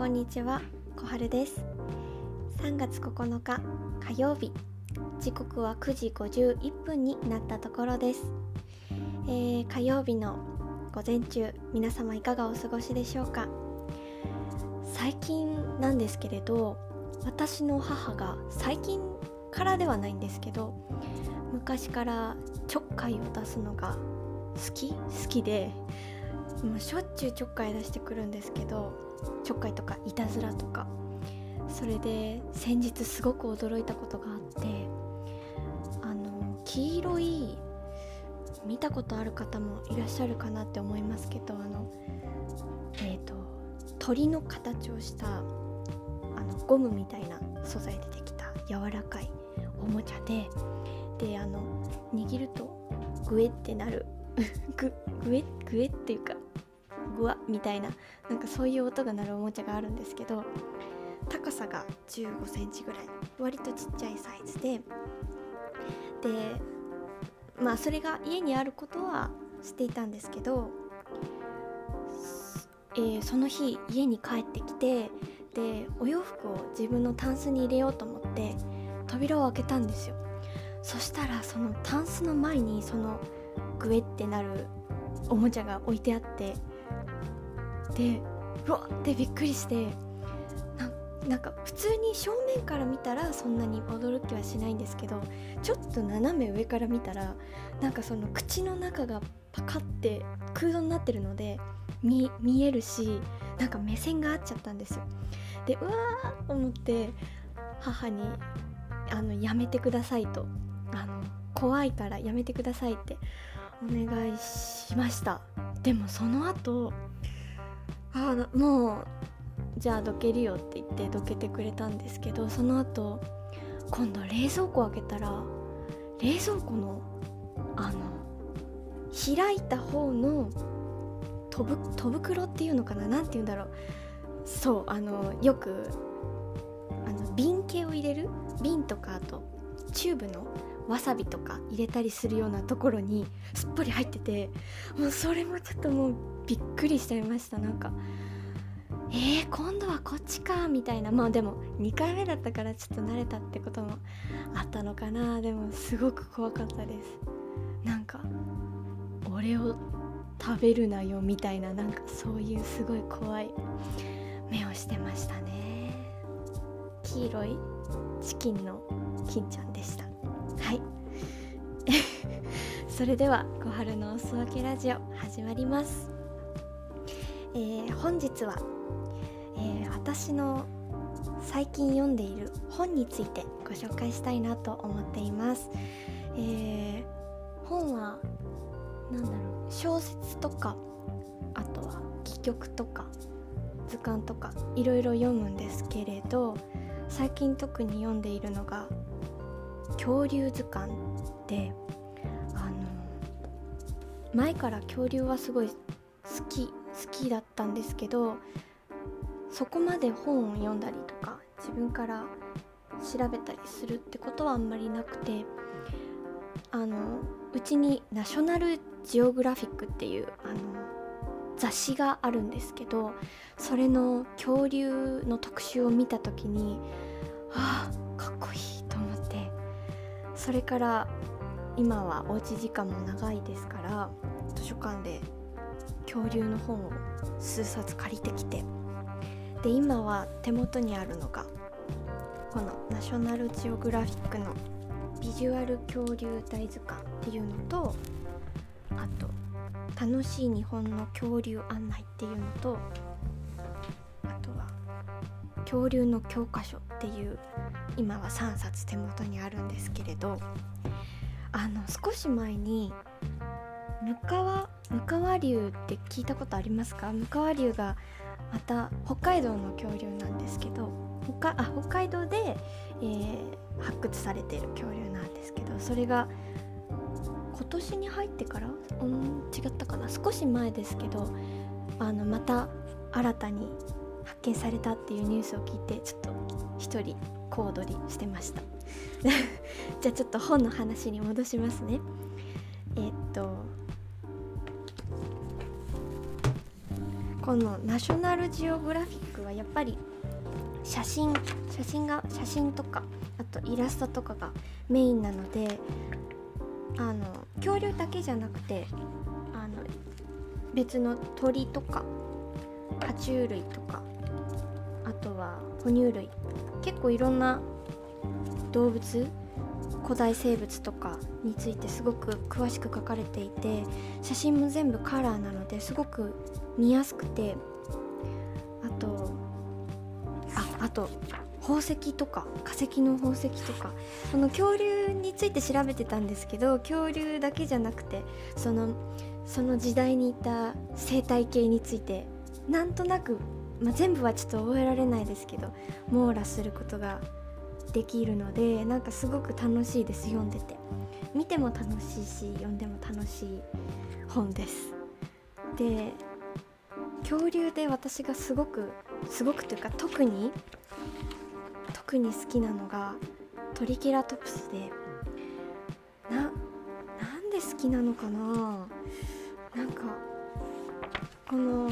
こんにちは小春です。3月9日火曜日時刻は9時51分になったところです、えー、火曜日の午前中皆様いかがお過ごしでしょうか？最近なんですけれど私の母が最近からではないんですけど昔からちょっかいを出すのが好き好きでもうしょっちゅうちょっかい出してくるんですけどちょっかいとかいたずらとか。それで先日すごく驚いたことがあってあの黄色い見たことある方もいらっしゃるかなって思いますけどあのえっ、ー、と鳥の形をしたあのゴムみたいな素材でできた柔らかいおもちゃでであの握るとグエってなる。ググエグエっていうかグワみたいななんかそういう音が鳴るおもちゃがあるんですけど高さが1 5センチぐらい割とちっちゃいサイズででまあそれが家にあることは知っていたんですけど、えー、その日家に帰ってきてでお洋服を自分のタンスに入れようと思って扉を開けたんですよ。そしたらそのタンスの前にそのグエってなるおもちゃが置いてあってでうわってびっくりしてなんか普通に正面から見たらそんなに驚きはしないんですけどちょっと斜め上から見たらなんかその口の中がパカって空洞になってるので見えるしなんか目線が合っちゃったんですよ。でうわーと思って母にあのやめてくださいとあの怖いからやめてくださいってお願いしました。でもその後あもうじゃあどけるよって言ってどけてくれたんですけどその後今度冷蔵庫開けたら冷蔵庫のあの開いた方の戸袋っていうのかな？何て言うんだろう。そうあのよくあの瓶系を入れる？瓶とかあとチューブの？わさびとか入れたりするようなところにすっぽり入っててもうそれもちょっともうびっくりしちゃいました。なんかえー、今度はこっちかみたいな。まあでも2回目だったからちょっと慣れたってこともあったのかな。でもすごく怖かったです。なんか俺を食べるなよみたいな。なんかそういうすごい怖い目をしてましたね。黄色いチキンの金ちゃんでした。はい。それでは小春のおすわけラジオ始まります、えー、本日は、えー、私の最近読んでいる本についてご紹介したいなと思っています、えー、本は何だろう小説とかあとは戯曲とか図鑑とかいろいろ読むんですけれど最近特に読んでいるのが恐竜図鑑であの前から恐竜はすごい好き好きだったんですけどそこまで本を読んだりとか自分から調べたりするってことはあんまりなくてあのうちにナショナルジオグラフィックっていうあの雑誌があるんですけどそれの恐竜の特集を見た時にああそれから今はおうち時間も長いですから図書館で恐竜の本を数冊借りてきてで今は手元にあるのがこのナショナルジオグラフィックのビジュアル恐竜大図鑑っていうのとあと楽しい日本の恐竜案内っていうのと恐竜の教科書っていう今は3冊手元にあるんですけれどあの少し前に向川向川流って聞いたことありますか？向川流がまた北海道の恐竜なんですけど北あ北海道で、えー、発掘されている恐竜なんですけどそれが今年に入ってから？うん違ったかな？少し前ですけどあのまた新たに発見されたっていうニュースを聞いてちょっと一人小躍りしてました。じゃあちょっと本の話に戻しますね。えー、っとこのナショナルジオグラフィックはやっぱり写真写真が写真とかあとイラストとかがメインなのであの恐竜だけじゃなくてあの別の鳥とか爬虫類とか哺乳類。結構いろんな動物古代生物とかについてすごく詳しく書かれていて写真も全部カラーなのですごく見やすくてあとああと宝石とか化石の宝石とかその恐竜について調べてたんですけど恐竜だけじゃなくてそのその時代にいた生態系についてなんとなく、まあ、全部はちょっと覚えられないですけど網羅することができるのでなんかすごく楽しいです読んでて。見ても楽しいし読んでも楽しい本です。で恐竜で私がすごくすごくというか特に特に好きなのがトリケラトプスでななんで好きなのかな？なんかこの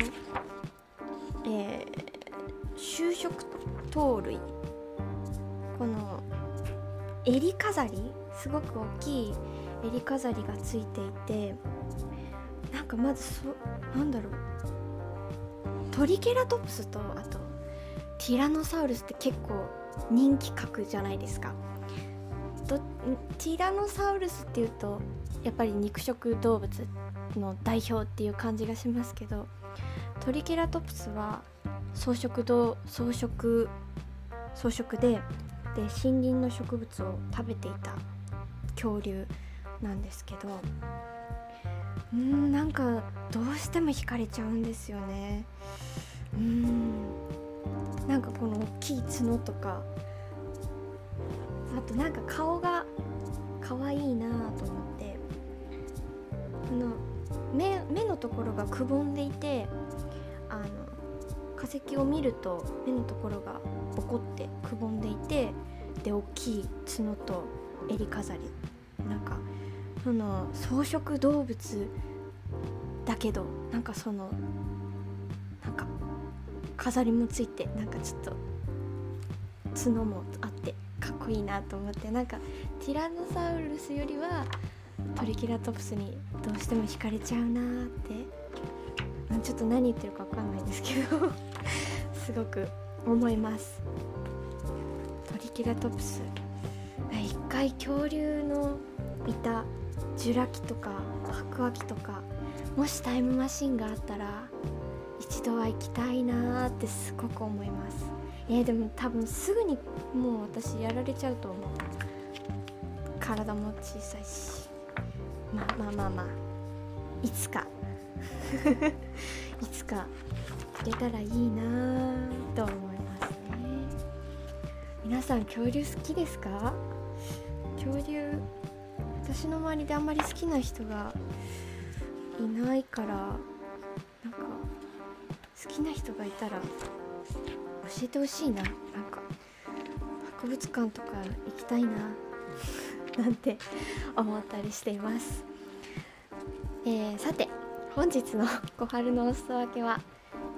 えー、就職糖類この襟飾り？すごく大きい襟飾りがついていてなんかまずそなんだろう。トリケラトプスとあとティラノサウルスって結構人気格じゃないですか。ティラノサウルスっていうとやっぱり肉食動物の代表っていう感じがしますけどトリケラトプスは草食動草食草食でで森林の植物を食べていた恐竜なんですけどうんなんかどうしても惹かれちゃうんですよね。うんなんかこの大きい角とかあとなんか顔が可愛いなと思ってこの目目のところがくぼんでいて石を見ると目のところがボコってくぼんでいてで大きい角と襟飾り。なんかその草食動物だけどなんかそのなんか飾りもついてなんかちょっと角もあってかっこいいなと思ってなんかティラノサウルスよりはトリケラトプスにどうしても惹かれちゃうなーって。ちょっと何言ってるか分かんないんですけど。すごく思います。トリケラトプス。一回恐竜のいたジュラ紀とか白亜紀とかもしタイムマシンがあったら一度は行きたいなーってすごく思います。えー、でも多分すぐにもう私やられちゃうと思う。体も小さいし。まあまあまあまあ。いつか。いつかけたらいいなと思いますね。皆さん恐竜好きですか？恐竜私の周りであんまり好きな人がいないからなんか好きな人がいたら教えてほしいな。なんか博物館とか行きたいななんて思ったりしています、えー、さて本日の小春のお裾分けは、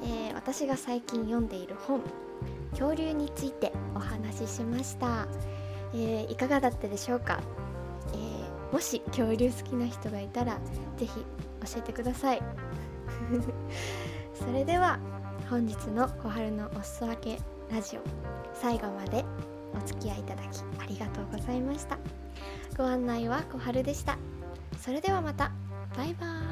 えー、私が最近読んでいる本恐竜についてお話ししました、えー、いかがだったでしょうか、えー、もし恐竜好きな人がいたら是非教えてください。それでは本日の小春のお裾分けラジオ最後までお付き合いいただきありがとうございました。ご案内は小春でした。それではまた。バイバイ。